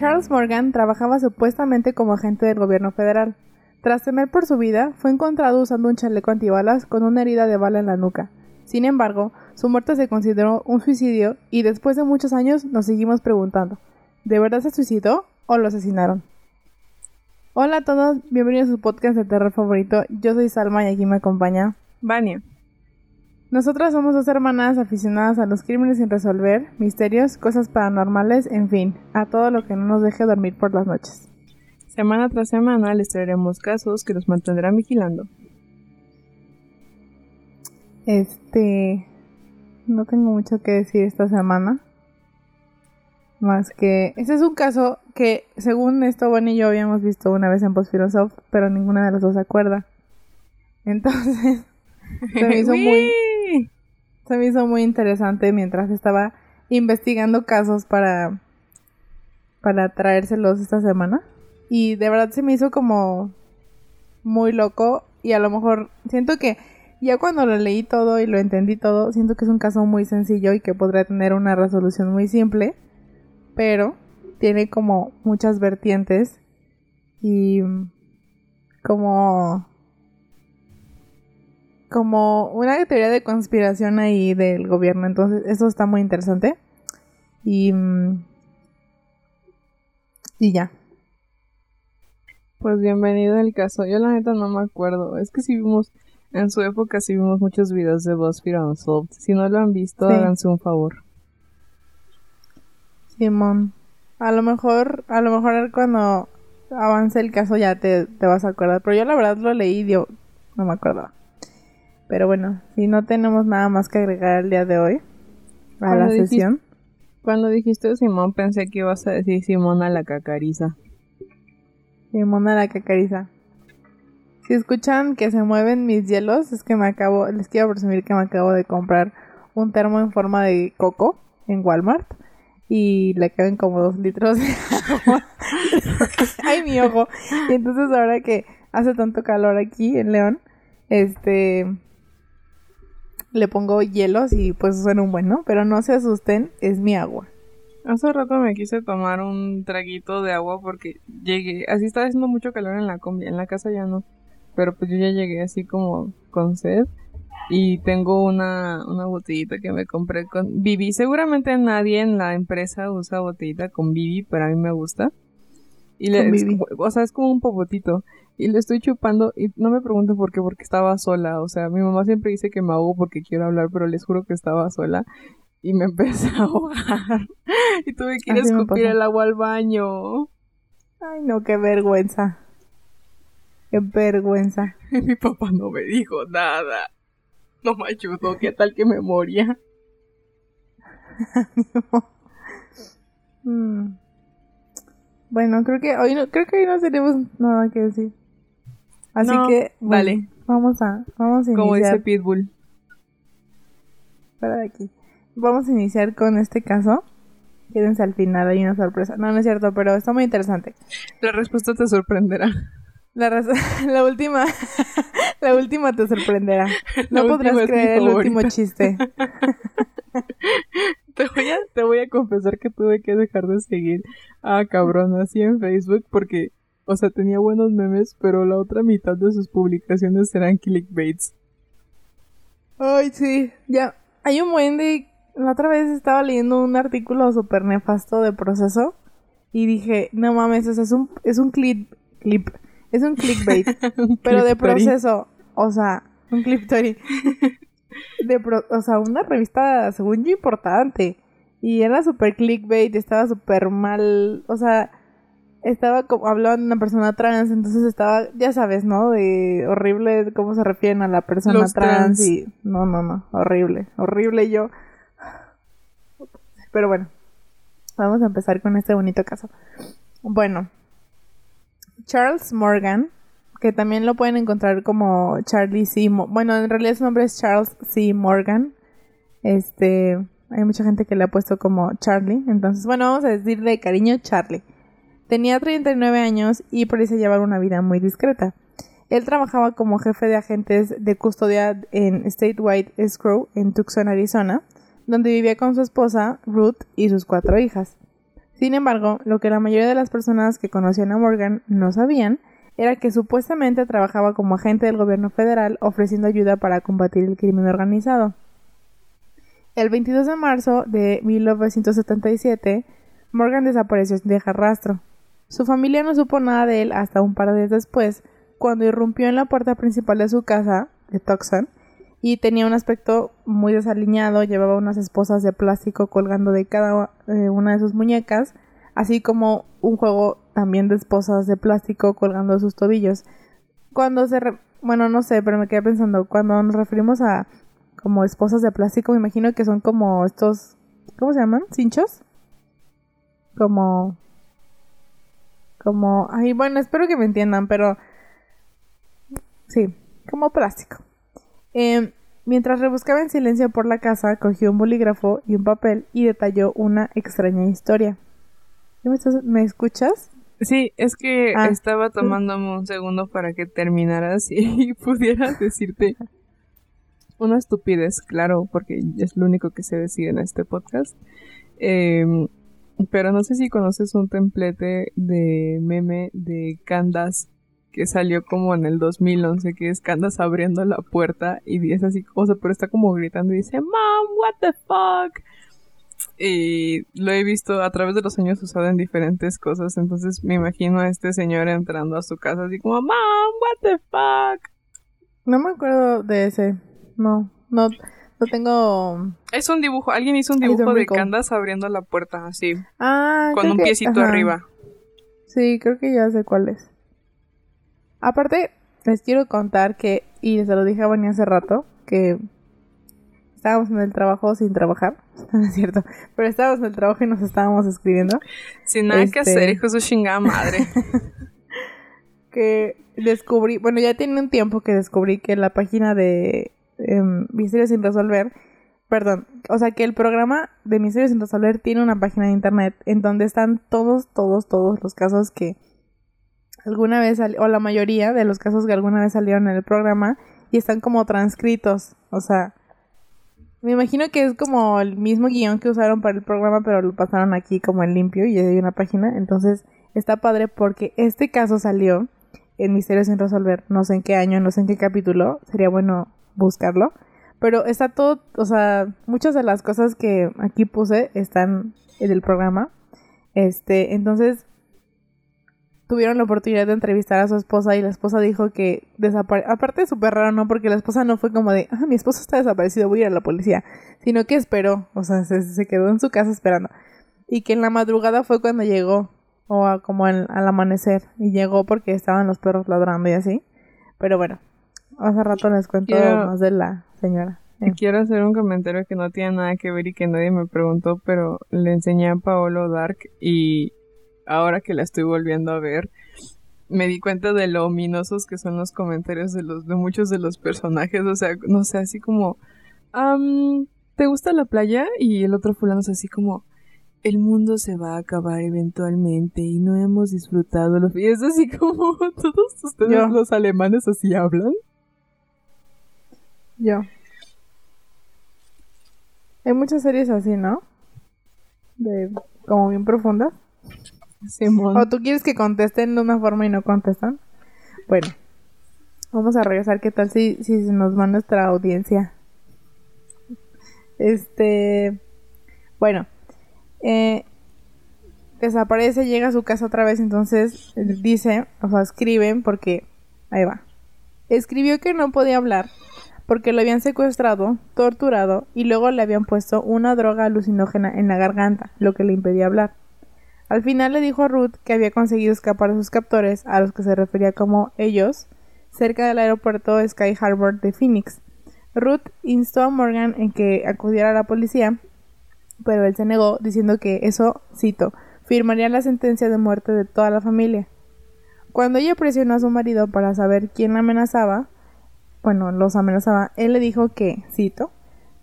Charles Morgan trabajaba supuestamente como agente del gobierno federal. Tras temer por su vida, fue encontrado usando un chaleco antibalas con una herida de bala en la nuca. Sin embargo, su muerte se consideró un suicidio y después de muchos años nos seguimos preguntando, ¿de verdad se suicidó o lo asesinaron? Hola a todos, bienvenidos a su podcast de terror favorito. Yo soy Salma y aquí me acompaña Vania. Nosotras somos dos hermanas aficionadas a los crímenes sin resolver, misterios, cosas paranormales, en fin, a todo lo que no nos deje dormir por las noches. Semana tras semana les traeremos casos que nos mantendrán vigilando. Este. No tengo mucho que decir esta semana. Más que. Este es un caso que, según esto, Bonnie y yo habíamos visto una vez en Post pero ninguna de las dos se acuerda. Entonces. Se me hizo muy se me hizo muy interesante mientras estaba investigando casos para para traérselos esta semana. Y de verdad se me hizo como muy loco y a lo mejor siento que ya cuando lo leí todo y lo entendí todo, siento que es un caso muy sencillo y que podría tener una resolución muy simple, pero tiene como muchas vertientes y como como una teoría de conspiración ahí del gobierno. Entonces, eso está muy interesante. Y. Mm, y ya. Pues bienvenido al caso. Yo la neta no me acuerdo. Es que si vimos. En su época sí vimos muchos videos de BuzzFeed Unsolved. Si no lo han visto, háganse un favor. Simón. A lo mejor, a lo mejor cuando avance el caso ya te, te vas a acordar. Pero yo la verdad lo leí y yo no me acuerdo. Pero bueno, si no tenemos nada más que agregar el día de hoy a la sesión. Cuando dijiste Simón pensé que ibas a decir Simona la cacariza. Simona la cacariza. Si escuchan que se mueven mis hielos, es que me acabo, les quiero presumir que me acabo de comprar un termo en forma de coco en Walmart y le caben como dos litros de agua. Ay, mi ojo. Y entonces ahora que hace tanto calor aquí en León, este, le pongo hielos y pues suena un buen, ¿no? Pero no se asusten, es mi agua. Hace rato me quise tomar un traguito de agua porque llegué, así estaba haciendo mucho calor en la combi, en la casa ya no, pero pues yo ya llegué así como con sed y tengo una, una botellita que me compré con Bibi. Seguramente nadie en la empresa usa botellita con Bibi, pero a mí me gusta. Y le, o sea, es como un popotito y le estoy chupando y no me pregunten por qué, porque estaba sola. O sea, mi mamá siempre dice que me ahogo porque quiero hablar, pero les juro que estaba sola y me empecé a ahogar y tuve que ir a escupir el agua al baño. Ay, no, qué vergüenza. Qué vergüenza. mi papá no me dijo nada. No me ayudó, qué tal que me moría. Mm. Bueno, creo que hoy no, creo que hoy no tenemos nada que decir. Así que, vale. Vamos a, vamos a iniciar. Como dice Pitbull. Para de aquí. Vamos a iniciar con este caso. Quédense al final, hay una sorpresa. No, no es cierto, pero está muy interesante. La respuesta te sorprenderá. La, la última, la última te sorprenderá. No podrás creer el último chiste. te, voy a, te voy a confesar que tuve que dejar de seguir a cabrón así en Facebook porque o sea, tenía buenos memes, pero la otra mitad de sus publicaciones eran clickbaits. Ay, sí. Ya, hay un buen de... La otra vez estaba leyendo un artículo súper nefasto de proceso y dije, no mames, o sea, es un, es un clip, clip, es un clickbait, pero de proceso, o sea, un clip story. De o sea, una revista, según yo, importante. Y era súper clickbait, estaba súper mal, o sea, estaba como hablando de una persona trans, entonces estaba, ya sabes, ¿no? De horrible cómo se refieren a la persona trans, y no, no, no, horrible, horrible yo. Pero bueno, vamos a empezar con este bonito caso. Bueno, Charles Morgan, que también lo pueden encontrar como Charlie C. bueno, en realidad su nombre es Charles C. Morgan. Este, hay mucha gente que le ha puesto como Charlie, entonces, bueno, vamos a decirle de cariño Charlie. Tenía 39 años y parecía llevar una vida muy discreta. Él trabajaba como jefe de agentes de custodia en Statewide Escrow en Tucson, Arizona, donde vivía con su esposa, Ruth, y sus cuatro hijas. Sin embargo, lo que la mayoría de las personas que conocían a Morgan no sabían era que supuestamente trabajaba como agente del gobierno federal ofreciendo ayuda para combatir el crimen organizado. El 22 de marzo de 1977, Morgan desapareció sin dejar rastro. Su familia no supo nada de él hasta un par de días después, cuando irrumpió en la puerta principal de su casa, de Tucson, y tenía un aspecto muy desaliñado, llevaba unas esposas de plástico colgando de cada eh, una de sus muñecas, así como un juego también de esposas de plástico colgando de sus tobillos. Cuando se... bueno, no sé, pero me quedé pensando, cuando nos referimos a como esposas de plástico, me imagino que son como estos... ¿Cómo se llaman? ¿Cinchos? Como... Como... Ay, bueno, espero que me entiendan, pero... Sí, como plástico. Em, mientras rebuscaba en silencio por la casa, cogió un bolígrafo y un papel y detalló una extraña historia. ¿Me, escuchas? Sí, es que ah. estaba tomándome un segundo para que terminaras y pudiera decirte una estupidez, claro, porque es lo único que se decide en este podcast. Em, pero no sé si conoces un templete de meme de Candas que salió como en el 2011, que es Candas abriendo la puerta y es así, o sea, pero está como gritando y dice, Mom, what the fuck? Y lo he visto a través de los años usado en diferentes cosas, entonces me imagino a este señor entrando a su casa así como, Mom, what the fuck? No me acuerdo de ese, no, no, no tengo... Es un dibujo, alguien hizo un dibujo de Candas abriendo la puerta así, ah, con un piecito arriba. Sí, creo que ya sé cuál es. Aparte, les quiero contar que, y se lo dije a Bonnie hace rato, que estábamos en el trabajo sin trabajar, no es cierto, pero estábamos en el trabajo y nos estábamos escribiendo. Sin nada que hacer, este hijo de su chingada madre. que descubrí, bueno, ya tiene un tiempo que descubrí que la página de em, Misterios sin Resolver, perdón, o sea que el programa de Misterios sin Resolver tiene una página de internet en donde están todos, todos, todos los casos que alguna vez, o la mayoría de los casos que alguna vez salieron en el programa y están como transcritos, o sea, me imagino que es como el mismo guion que usaron para el programa, pero lo pasaron aquí como en limpio y hay una página, entonces está padre porque este caso salió en Misterios sin resolver, no sé en qué año, no sé en qué capítulo, sería bueno buscarlo, pero está todo, o sea, muchas de las cosas que aquí puse están en el programa, este, entonces tuvieron la oportunidad de entrevistar a su esposa y la esposa dijo que desapareció. Aparte, súper raro, ¿no? Porque la esposa no fue como de, ah, mi esposo está desaparecido, voy a ir a la policía. Sino que esperó, o sea, se, quedó en su casa esperando. Y que en la madrugada fue cuando llegó, o como al, amanecer. Y llegó porque estaban los perros ladrando y así. Pero bueno, hace rato les cuento más de la señora. Quiero hacer un comentario que no tiene nada que ver y que nadie me preguntó, pero le enseñé a Paolo Dark y ahora que la estoy volviendo a ver, me di cuenta de lo ominosos que son los comentarios de los de muchos de los personajes, o sea, no sé, así como ¿te gusta la playa? Y el otro fulano es así como el mundo se va a acabar eventualmente y no hemos disfrutado los y es así como todos ustedes los alemanes así hablan. Yo. Hay muchas series así, ¿no? De como bien profundas. ¿O tú quieres que contesten de una forma y no contestan? Bueno, vamos a regresar. ¿Qué tal si, si nos va nuestra audiencia? Este. Bueno. Eh, desaparece, llega a su casa otra vez. Entonces dice, o sea, escriben porque. Ahí va. Escribió que no podía hablar porque lo habían secuestrado, torturado y luego le habían puesto una droga alucinógena en la garganta, lo que le impedía hablar. Al final le dijo a Ruth que había conseguido escapar a sus captores, a los que se refería como ellos, cerca del aeropuerto Sky Harbor de Phoenix. Ruth instó a Morgan en que acudiera a la policía, pero él se negó, diciendo que eso, cito, firmaría la sentencia de muerte de toda la familia. Cuando ella presionó a su marido para saber quién la amenazaba, bueno, los amenazaba, él le dijo que, cito,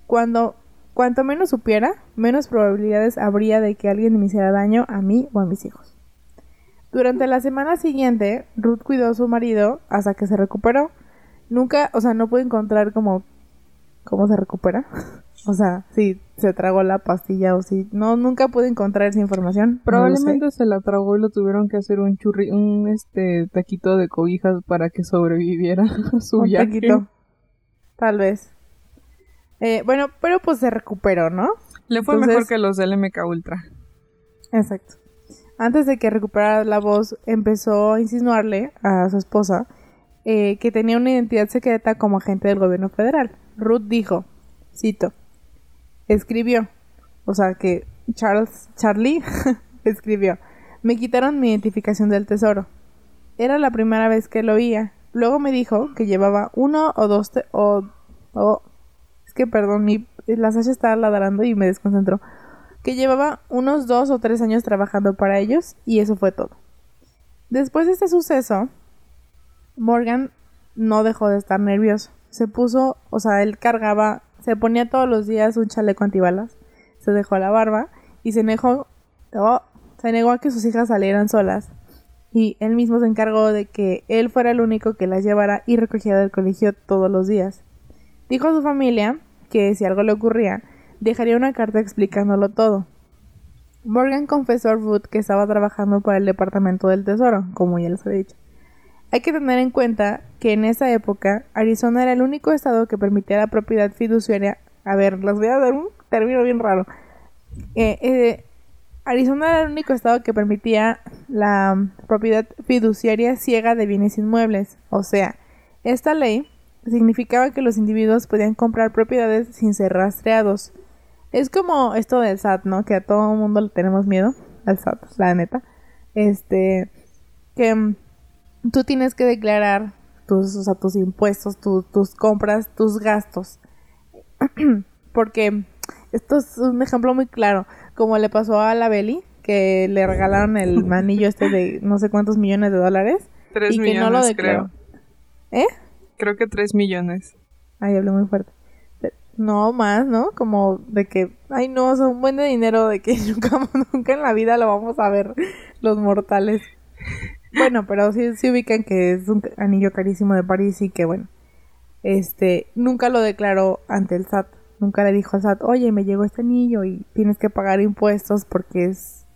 cuando Cuanto menos supiera, menos probabilidades habría de que alguien me hiciera daño a mí o a mis hijos. Durante la semana siguiente, Ruth cuidó a su marido hasta que se recuperó. Nunca, o sea, no pude encontrar como cómo se recupera. o sea, si se tragó la pastilla o si... No, nunca pude encontrar esa información. Probablemente se la tragó y lo tuvieron que hacer un churri... Un este taquito de cobijas para que sobreviviera su un Taquito. Tal vez. Eh, bueno, pero pues se recuperó, ¿no? Le fue mejor que los del MK Ultra. Exacto. Antes de que recuperara la voz, empezó a insinuarle a su esposa eh, que tenía una identidad secreta como agente del gobierno federal. Ruth dijo, cito, escribió, o sea que Charles, Charlie escribió, me quitaron mi identificación del tesoro. Era la primera vez que lo oía. Luego me dijo que llevaba uno o dos o, o es que perdón, mi, la Sasha estaba ladrando y me desconcentró que llevaba unos dos o tres años trabajando para ellos y eso fue todo. Después de este suceso, Morgan no dejó de estar nervioso. Se puso, o sea, él cargaba, se ponía todos los días un chaleco antibalas, se dejó la barba y se negó, oh, se negó a que sus hijas salieran solas. Y él mismo se encargó de que él fuera el único que las llevara y recogiera del colegio todos los días. Dijo a su familia que si algo le ocurría, dejaría una carta explicándolo todo. Morgan confesó a Ruth que estaba trabajando para el Departamento del Tesoro, como ya les he dicho. Hay que tener en cuenta que en esa época Arizona era el único estado que permitía la propiedad fiduciaria. A ver, les voy a dar un término bien raro. Eh, eh, Arizona era el único estado que permitía la propiedad fiduciaria ciega de bienes inmuebles. O sea, esta ley significaba que los individuos podían comprar propiedades sin ser rastreados. Es como esto del SAT, ¿no? Que a todo mundo le tenemos miedo al SAT, la neta. Este, que tú tienes que declarar tus, o sea, tus impuestos, tus compras, tus gastos. Porque esto es un ejemplo muy claro, como le pasó a la Beli, que le regalaron el manillo este de no sé cuántos millones de dólares. Tres y que no lo declaró. ¿Eh? Creo que tres millones. Ay, hablé muy fuerte. No, más, ¿no? Como de que, ay no, es un buen de dinero de que nunca, nunca en la vida lo vamos a ver los mortales. Bueno, pero sí, sí ubican que es un anillo carísimo de París y que bueno, este, nunca lo declaró ante el SAT. Nunca le dijo al SAT, oye, me llegó este anillo y tienes que pagar impuestos porque es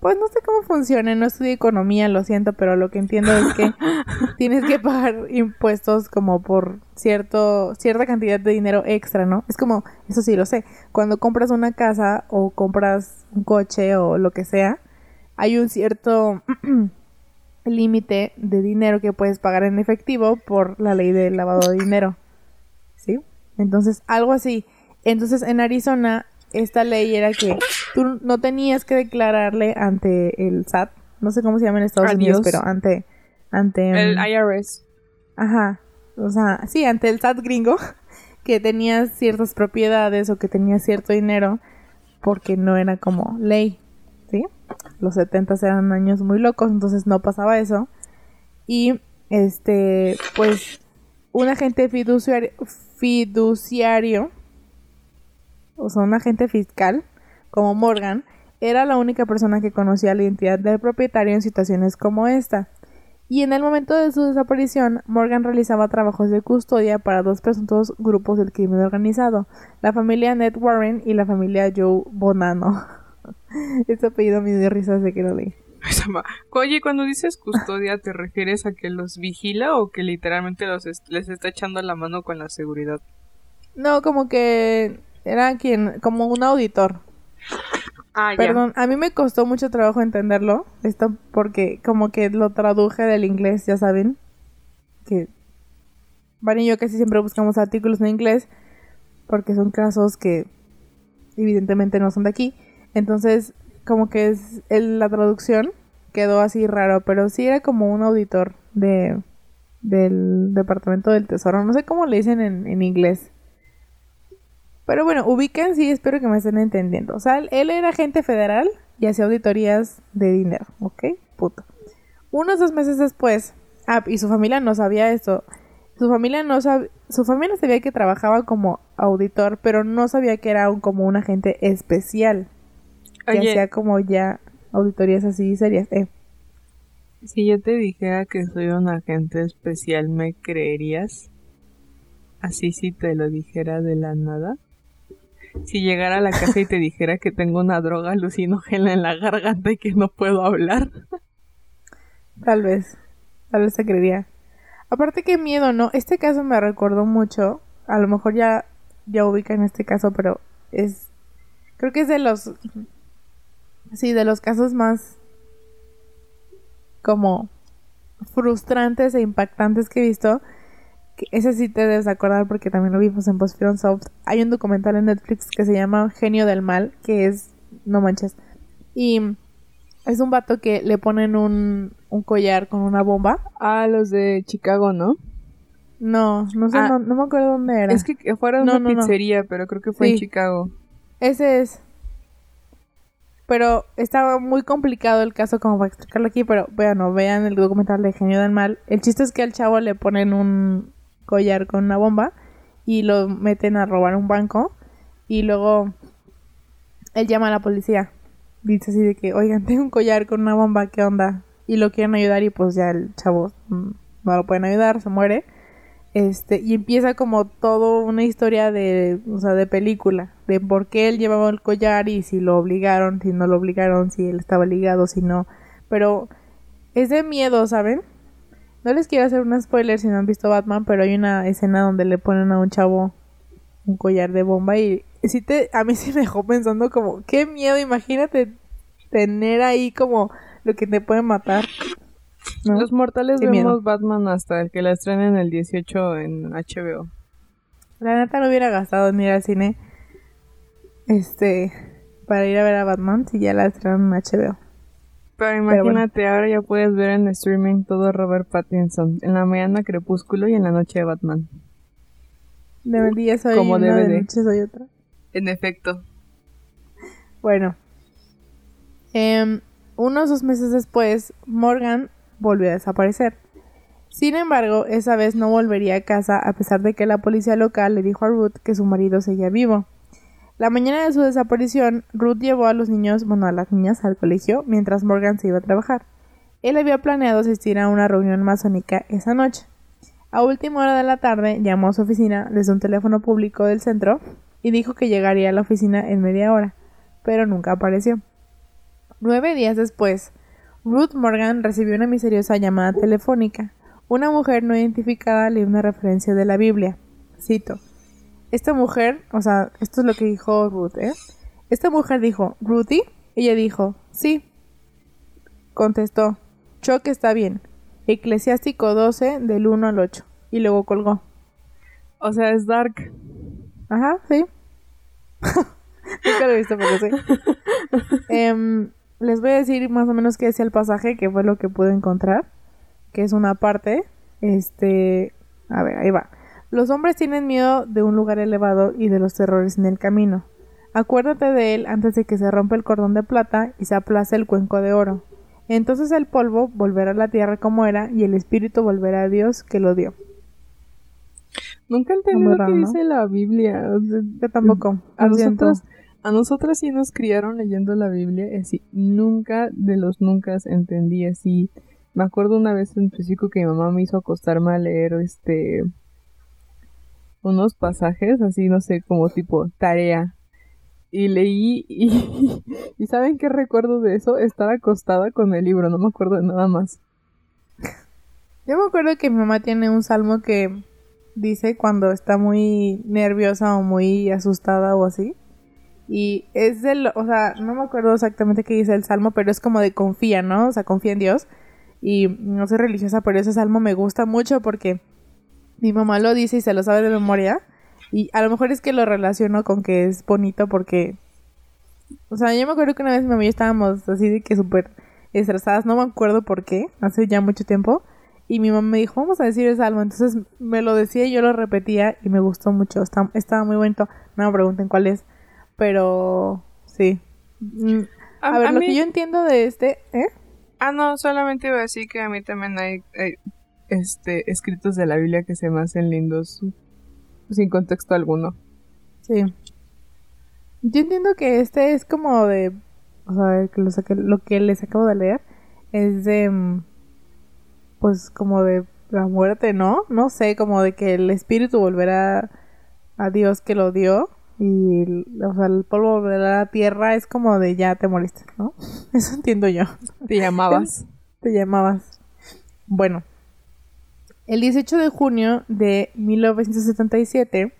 pues no sé cómo funciona, no estudio economía, lo siento, pero lo que entiendo es que tienes que pagar impuestos como por cierto cierta cantidad de dinero extra, ¿no? Es como, eso sí lo sé, cuando compras una casa o compras un coche o lo que sea, hay un cierto límite de dinero que puedes pagar en efectivo por la ley del lavado de dinero. ¿Sí? Entonces, algo así. Entonces, en Arizona esta ley era que tú no tenías que declararle ante el SAT, no sé cómo se llama en Estados Unidos, pero ante ante el IRS. Ajá. O sea, sí, ante el SAT gringo que tenías ciertas propiedades o que tenías cierto dinero porque no era como ley, Los 70 eran años muy locos, entonces no pasaba eso. Y este, pues un agente fiduciario, fiduciario o sea, un agente fiscal, como Morgan, era la única persona que conocía la identidad del propietario en situaciones como esta. Y en el momento de su desaparición, Morgan realizaba trabajos de custodia para dos presuntos grupos del crimen organizado, la familia Ned Warren y la familia Joe Bonano. este apellido me dio risa de que lo leí. Oye, cuando dices custodia, ¿te refieres a que los vigila o que literalmente los les está echando la mano con la seguridad? No, como que era quien, como un auditor. Ah, Perdón, a mí me costó mucho trabajo entenderlo, esto porque como que lo traduje del inglés, ya saben, que Van y yo casi siempre buscamos artículos en inglés porque son casos que evidentemente no son de aquí. Entonces, como que es la traducción quedó así raro, pero sí era como un auditor de del Departamento del Tesoro. No sé cómo le dicen en, inglés. Pero bueno, ubiquen, sí, espero que me estén entendiendo. O sea, él era agente federal y hacía auditorías de dinero, ¿ok? Puto. Unos dos meses después, ah, y su familia no sabía esto. Su familia no sabía, su familia sabía que trabajaba como auditor, pero no sabía que era un, como un agente especial. Que hacía como ya auditorías así serias. Eh. Si yo te dijera que soy un agente especial, ¿me creerías? así si te lo dijera de la nada? Si llegara a la casa y te dijera que tengo una droga alucinógena en la garganta y que no puedo hablar. Tal vez. Tal vez te creería. Aparte qué miedo, ¿no? Este caso me recordó mucho. A lo mejor ya, ya ubica en este caso, pero es... Creo que es de los... Sí, de los casos más... Como frustrantes e impactantes que he visto. Que ese sí te debes acordar porque también lo vimos en Post Soft. Hay un documental en Netflix que se llama Genio del Mal, que es, no manches. Y es un vato que le ponen un, un collar con una bomba. Ah, los de Chicago, ¿no? No, no sé, Ah. no, no me acuerdo dónde era. Es que fuera de No, una no, pizzería, pero creo que fue en. Chicago. Ese es. Pero estaba muy complicado el caso como para explicarlo aquí, pero bueno, vean el documental de Genio del Mal. El chiste es que al chavo le ponen un collar con una bomba y lo meten a robar un banco y luego él llama a la policía. Dice así de que, oigan, tengo un collar con una bomba, ¿qué onda? Y lo quieren ayudar y pues ya el chavo mm, no lo pueden ayudar, se muere. Este, y empieza como todo una historia de, o sea, de película, de por qué él llevaba el collar y si lo obligaron, si no lo obligaron, si él estaba ligado, si no. Pero es de miedo, ¿saben? No les quiero hacer un spoiler si no han visto Batman, pero hay una escena donde le ponen a un chavo un collar de bomba y sí te, a mí sí me dejó pensando como, qué miedo, imagínate tener ahí como lo que te puede matar. ¿No? Los mortales Qué vemos miedo. Batman hasta el que la estrenen el 18 en HBO. La neta no hubiera gastado en ir al cine este para ir a ver a Batman si ya la estrenaron en HBO. Pero bueno. imagínate, ahora ya puedes ver en streaming todo Robert Pattinson. En la mañana Crepúsculo y en la noche Batman. De día soy Como una, de noche soy otra. En efecto. Bueno. Em, unos dos meses después, Morgan volvió a desaparecer. Sin embargo, esa vez no volvería a casa a pesar de que la policía local le dijo a Ruth que su marido seguía vivo. La mañana de su desaparición, Ruth llevó a los niños, bueno, a las niñas al colegio mientras Morgan se iba a trabajar. Él había planeado asistir a una reunión masónica esa noche. A última hora de la tarde llamó a su oficina desde un teléfono público del centro y dijo que llegaría a la oficina en media hora, pero nunca apareció. Nueve días después, Ruth Morgan recibió una misteriosa llamada telefónica. Una mujer no identificada le dio una referencia de la Biblia. Cito. Esta mujer, o sea, esto es lo que dijo Ruth, ¿eh? Esta mujer dijo, ¿Ruthie? Ella dijo, sí. Contestó, Choque está bien. Eclesiástico 12 del 1 al 8. Y luego colgó. O sea, es Dark. Ajá, sí. Nunca lo he visto, pero sí. Em, les voy a decir más o menos qué decía el pasaje, que fue lo que pude encontrar. Que es una parte. Este. A ver, ahí va. Los hombres tienen miedo de un lugar elevado y de los terrores en el camino. Acuérdate de él antes de que se rompa el cordón de plata y se aplace el cuenco de oro. Entonces el polvo volverá a la tierra como era y el espíritu volverá a Dios que lo dio. Nunca entendí lo que dice la Biblia. Yo tampoco. A nosotros, a nosotras sí nos criaron leyendo la Biblia, así, nunca de los nunca entendí así. Me acuerdo una vez en específico que mi mamá me hizo acostarme a leer este unos pasajes, así no sé, como tipo tarea. Y leí y, y ¿saben qué recuerdo de eso? Estar acostada con el libro, no me acuerdo de nada más. Yo me acuerdo que mi mamá tiene un salmo que dice cuando está muy nerviosa o muy asustada o así. Y es del, o sea, no me acuerdo exactamente qué dice el salmo, pero es como de confía, ¿no? O sea, confía en Dios. Y no soy religiosa, pero ese salmo me gusta mucho porque mi mamá lo dice y se lo sabe de memoria. Y a lo mejor es que lo relaciono con que es bonito porque... O sea, yo me acuerdo que una vez mi mamá y yo estábamos así de que súper estresadas, no me acuerdo por qué, hace ya mucho tiempo. Y mi mamá me dijo, vamos a decir el salmo. Entonces me lo decía y yo lo repetía y me gustó mucho. Está- estaba muy bonito. No me pregunten cuál es. Pero sí. Mm, A, ver, lo mí- que yo entiendo de este... ¿Eh? Ah, no, solamente iba a decir que a mí también hay, hay, este, escritos de la Biblia que se me hacen lindos sin contexto alguno. Sí. Yo entiendo que este es como de... O sea, que lo, saqué- lo que les acabo de leer es de... mm, Pues como de la muerte, ¿no? No sé, como de que el espíritu volverá a Dios que lo dio y el, o sea, el polvo a la tierra es como de ya te moriste, ¿no? Eso entiendo yo. Te llamabas. Te llamabas. Bueno, el 18 de junio de 1977,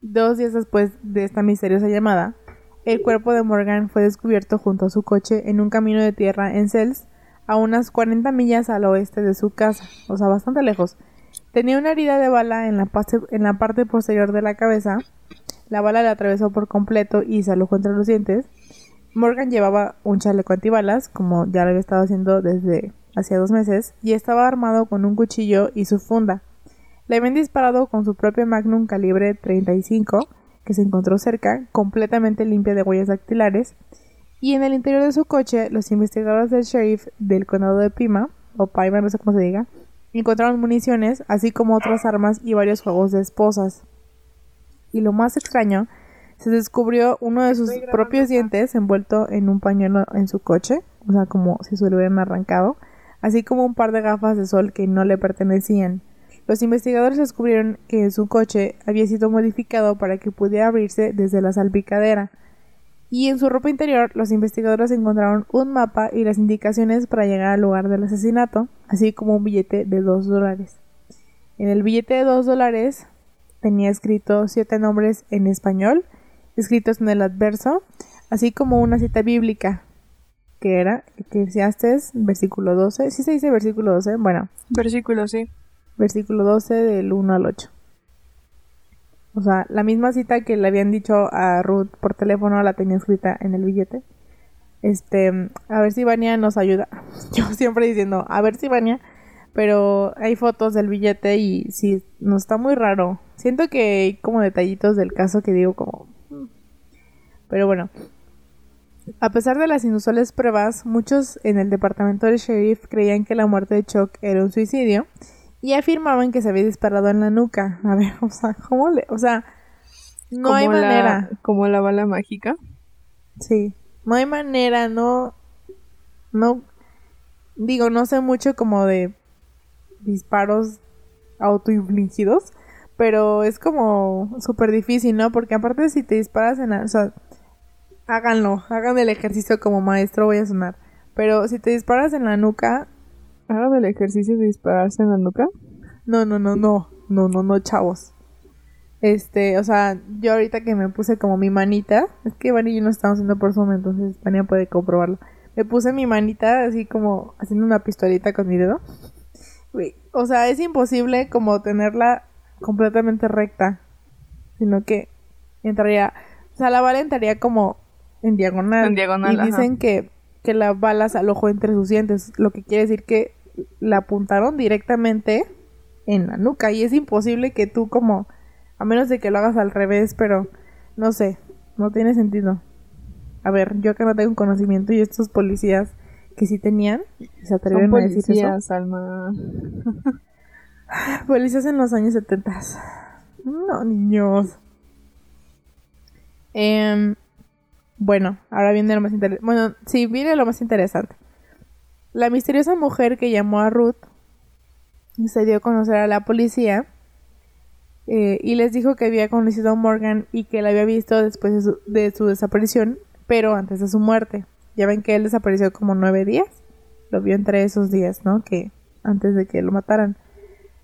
dos días después de esta misteriosa llamada, el cuerpo de Morgan fue descubierto junto a su coche en un camino de tierra en Cels, a unas 40 millas al oeste de su casa, o sea, bastante lejos. Tenía una herida de bala en la, en la parte posterior de la cabeza. La bala le atravesó por completo y se alojó entre los dientes. Morgan llevaba un chaleco antibalas, como ya lo había estado haciendo desde hacía dos meses, y estaba armado con un cuchillo y su funda. Le habían disparado con su propio Magnum calibre 35, que se encontró cerca, completamente limpia de huellas dactilares, y en el interior de su coche, los investigadores del sheriff del condado de Pima, o Pima, no sé cómo se diga, encontraron municiones, así como otras armas y varios juegos de esposas. Y lo más extraño, se descubrió uno de sus propios dientes envuelto en un pañuelo en su coche, o sea, como si se lo hubieran arrancado, así como un par de gafas de sol que no le pertenecían. Los investigadores descubrieron que su coche había sido modificado para que pudiera abrirse desde la salpicadera, y en su ropa interior los investigadores encontraron un mapa y las indicaciones para llegar al lugar del asesinato, así como un billete de dos dólares. En el billete de dos dólares tenía escrito siete nombres en español, escritos en el adverso, así como una cita bíblica, que era Eclesiastes, versículo 12. ¿Sí se dice versículo 12? Bueno. Versículo, sí. Versículo 12 del 1 al 8. O sea, la misma cita que le habían dicho a Ruth por teléfono la tenía escrita en el billete. Este, a ver si Vania nos ayuda. Yo siempre diciendo, a ver si Vania. Pero hay fotos del billete y sí, nos está muy raro. Siento que hay como detallitos del caso que digo como... Mm". Pero bueno. A pesar de las inusuales pruebas, muchos en el departamento del sheriff creían que la muerte de Chuck era un suicidio y afirmaban que se había disparado en la nuca. A ver, o sea, ¿cómo le...? O sea, no hay manera. como la bala mágica. Sí, no hay manera, no... No... Digo, no sé mucho como de disparos autoinfligidos, pero es como súper difícil, ¿no? Porque aparte si te disparas en la... O sea, háganlo, hagan el ejercicio como maestro, voy a sonar. Pero si te disparas en la nuca, ¿Hagan el ejercicio de dispararse en la nuca? No, no, no, no. No, no, no, chavos. Este, o sea, yo ahorita que me puse como mi manita, es que Vani y yo no estamos haciendo por Zoom, entonces Vania puede comprobarlo. Me puse mi manita así como haciendo una pistolita con mi dedo. O sea, es imposible como tenerla completamente recta, sino que entraría, o sea, la bala entraría como en diagonal. En diagonal. Y dicen que, que la bala se alojó entre sus dientes, lo que quiere decir que la apuntaron directamente en la nuca y es imposible que tú como a menos de que lo hagas al revés, pero no sé, no tiene sentido. A ver, yo que no tengo conocimiento y estos policías que sí tenían, se atrevieron a decir eso. Alma. policías en los años 70. No, niños. Eh, bueno, ahora viene lo más interesante. Bueno, sí, viene lo más interesante. La misteriosa mujer que llamó a Ruth se dio a conocer a la policía eh, y les dijo que había conocido a Morgan y que la había visto después de su, desaparición, pero antes de su muerte. Ya ven que él desapareció como nueve días. Lo vio entre esos días, ¿no? Que antes de que lo mataran.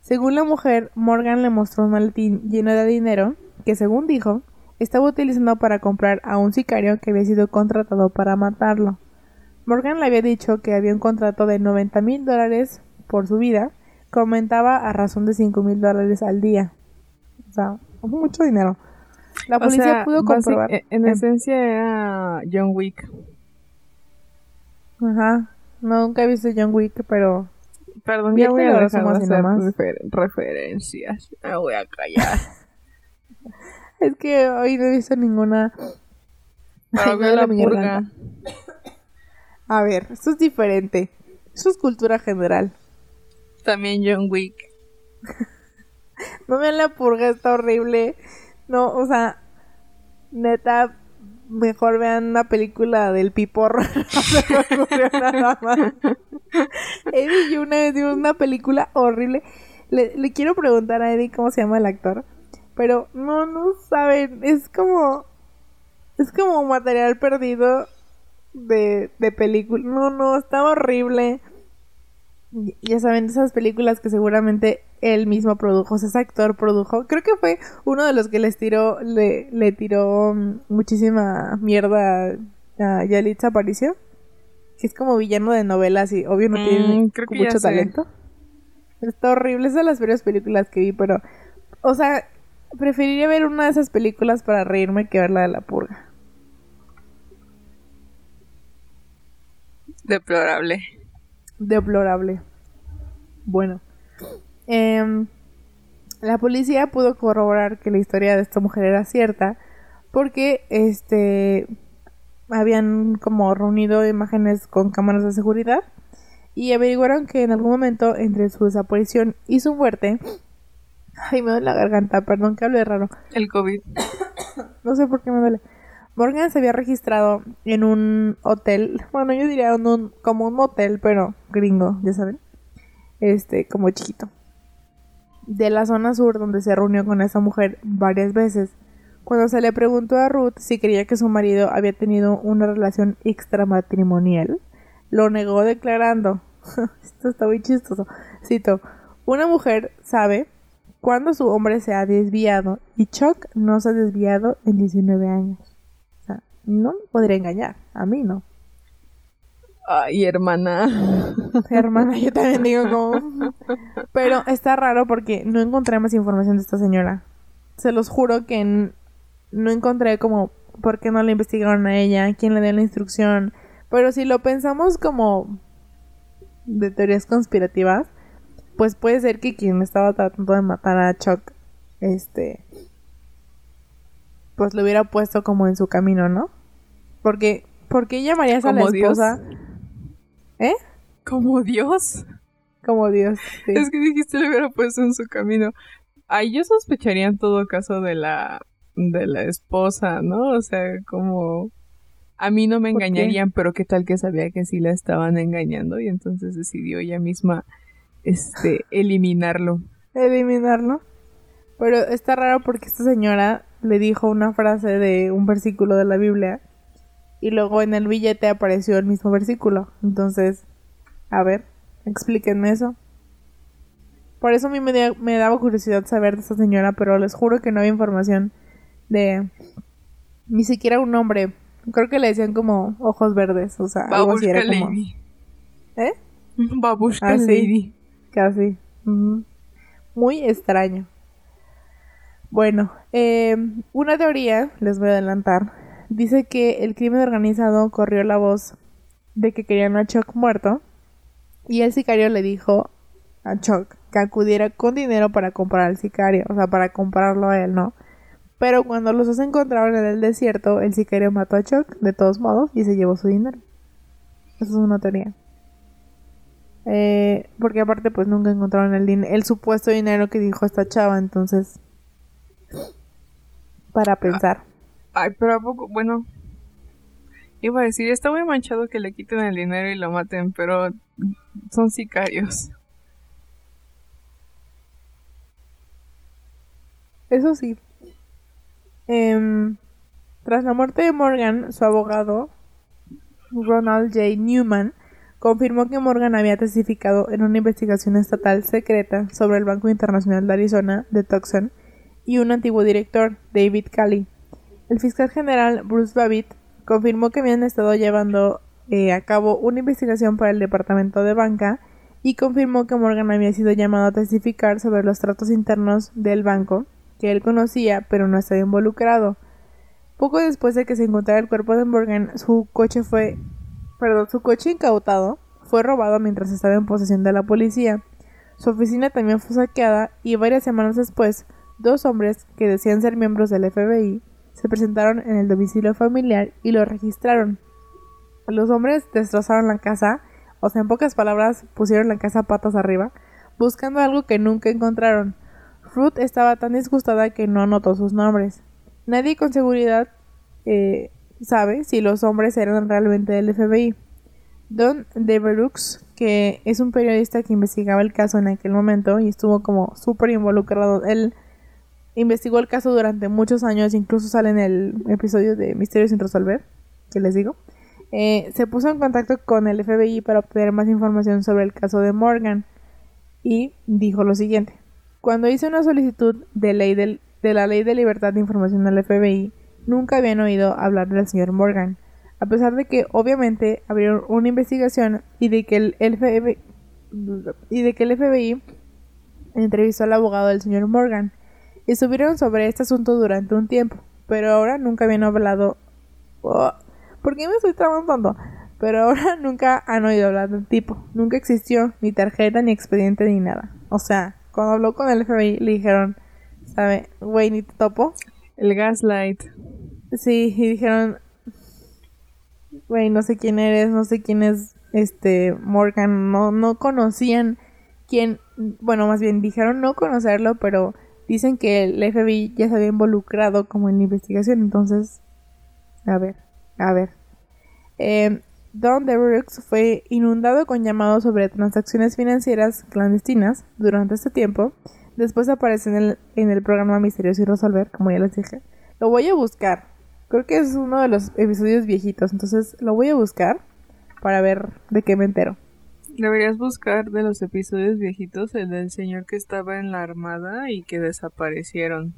Según la mujer, Morgan le mostró un maletín lleno de dinero que, según dijo, estaba utilizando para comprar a un sicario que había sido contratado para matarlo. Morgan le había dicho que había un contrato de 90 mil dólares por su vida, comentaba a razón de 5 mil dólares al día. O sea, mucho dinero. La policía pudo comprobar. E-, en, esencia era John Wick. Ajá. nunca he visto John Wick, pero. Perdón, ya voy a dejar de hacer referencias. Me voy a callar. es que hoy no he visto ninguna. la purga. A ver, esto es diferente. Eso es cultura general. También John Wick. no vean la purga, está horrible. No, o sea, neta, mejor vean una película del piporro. no nada más. Eddie y una vez vimos una película horrible. Le, le quiero preguntar a Eddie cómo se llama el actor. Pero no, no saben. Es como. Es como material perdido de, de película. No, no, está horrible. Ya saben, esas películas que seguramente él mismo produjo, o sea, ese actor produjo. Creo que fue uno de los que les tiró, le, le tiró mm, muchísima mierda a Yalitza Aparicio. Que es como villano de novelas y obvio no Mm, tiene creo que ya mucho sé. talento. Está horrible, es de las peores películas que vi, pero... O sea, preferiría ver una de esas películas para reírme que ver la de la purga. Deplorable. Deplorable. Bueno. em, la policía pudo corroborar que la historia de esta mujer era cierta porque este habían como reunido imágenes con cámaras de seguridad y averiguaron que en algún momento entre su desaparición y su muerte ay me duele la garganta perdón que hable raro El COVID. no sé por qué me duele. Morgan se había registrado en un hotel, bueno, yo diría un- como un motel, pero gringo, ya saben. Este, como chiquito. De la zona sur donde se reunió con esa mujer varias veces. Cuando se le preguntó a Ruth si creía que su marido había tenido una relación extramatrimonial, lo negó declarando, esto está muy chistoso, cito, una mujer sabe cuando su hombre se ha desviado y Chuck no se ha desviado en 19 años. No me podría engañar, a mí no. Ay, hermana. Hermana, yo también digo como... Pero está raro porque no encontré más información de esta señora. Se los juro que no encontré como por qué no la investigaron a ella, quién le dio la instrucción. Pero si lo pensamos como de teorías conspirativas, pues puede ser que quien estaba tratando de matar a Chuck, este, pues lo hubiera puesto como en su camino, ¿no? Porque, porque ella llamarías a la Dios. esposa, ¿eh? Como Dios. Como Dios. sí. Es que dijiste lo hubiera puesto en su camino. Ay, yo sospecharía en todo caso de la de la esposa, ¿no? O sea, como a mí no me ¿Por qué? engañarían, pero qué tal que sabía que sí la estaban engañando y entonces decidió ella misma este eliminarlo. eliminarlo. Pero está raro porque esta señora le dijo una frase de un versículo de la Biblia y luego en el billete apareció el mismo versículo. Entonces, a ver, explíquenme eso. Por eso a mí me, da- me daba curiosidad saber de esta señora, pero les juro que no había información de ni siquiera un nombre. Creo que le decían como ojos verdes, o sea, algo así era como... Lady. ¿Eh? Babushka Ah, sí. Lady. Casi. Muy extraño. Bueno, eh, una teoría, les voy a adelantar, dice que el crimen organizado corrió la voz de que querían a Chuck muerto y el sicario le dijo a Chuck que acudiera con dinero para comprar al sicario, o sea, para comprarlo a él, ¿no? Pero cuando los dos encontraron en el desierto, el sicario mató a Chuck de todos modos y se llevó su dinero. Esa es una teoría. Eh, porque aparte pues nunca encontraron el, el supuesto dinero que dijo esta chava, entonces... Para pensar. Ay, pero a poco, bueno. Iba a decir, está muy manchado que le quiten el dinero y lo maten, pero son sicarios. Eso sí. Em, tras la muerte de Morgan, su abogado, Ronald J. Newman, confirmó que Morgan había testificado en una investigación estatal secreta sobre el Banco Internacional de Arizona de Tucson y un antiguo director, David Cali. El fiscal general Bruce Babbitt confirmó que habían estado llevando eh, a cabo una investigación para el departamento de banca y confirmó que Morgan había sido llamado a testificar sobre los tratos internos del banco que él conocía pero no estaba involucrado. Poco después de que se encontrara el cuerpo de Morgan, su coche fue, perdón, su coche incautado fue robado mientras estaba en posesión de la policía. Su oficina también fue saqueada y varias semanas después, dos hombres que decían ser miembros del FBI se presentaron en el domicilio familiar y lo registraron. Los hombres destrozaron la casa, o sea, en pocas palabras, pusieron la casa patas arriba, buscando algo que nunca encontraron. Ruth estaba tan disgustada que no anotó sus nombres. Nadie con seguridad eh, sabe si los hombres eran realmente del FBI. Don Devereux, que es un periodista que investigaba el caso en aquel momento y estuvo como súper involucrado. Él investigó el caso durante muchos años, incluso sale en el episodio de Misterios sin resolver, que les digo. Eh, se puso en contacto con el FBI para obtener más información sobre el caso de Morgan y dijo lo siguiente. Cuando hice una solicitud de, ley de la Ley de Libertad de Información al FBI, nunca habían oído hablar del señor Morgan a pesar de que obviamente abrieron una investigación y de que el FBI, y de que el FBI entrevistó al abogado del señor Morgan estuvieron sobre este asunto durante un tiempo, pero ahora nunca habían hablado. Oh, ¿Por qué me estoy trabajando? Pero ahora nunca han oído hablar del tipo. Nunca existió ni tarjeta, ni expediente, ni nada. O sea, cuando habló con el FBI le dijeron, ¿sabe? Güey, ni te topo. El gaslight. Sí, y dijeron, güey, no sé quién eres, no sé quién es este Morgan, no, no conocían quién, bueno, más bien dijeron no conocerlo, pero dicen que el FBI ya se había involucrado como en la investigación, entonces, a ver, a ver. Eh, Don Devereux fue inundado con llamados sobre transacciones financieras clandestinas durante este tiempo. Después aparece en el, en el programa Misterios y Resolver, como ya les dije. Lo voy a buscar, Creo que es uno de los episodios viejitos, entonces lo voy a buscar para ver de qué me entero. Deberías buscar de los episodios viejitos el del señor que estaba en la armada y que desaparecieron.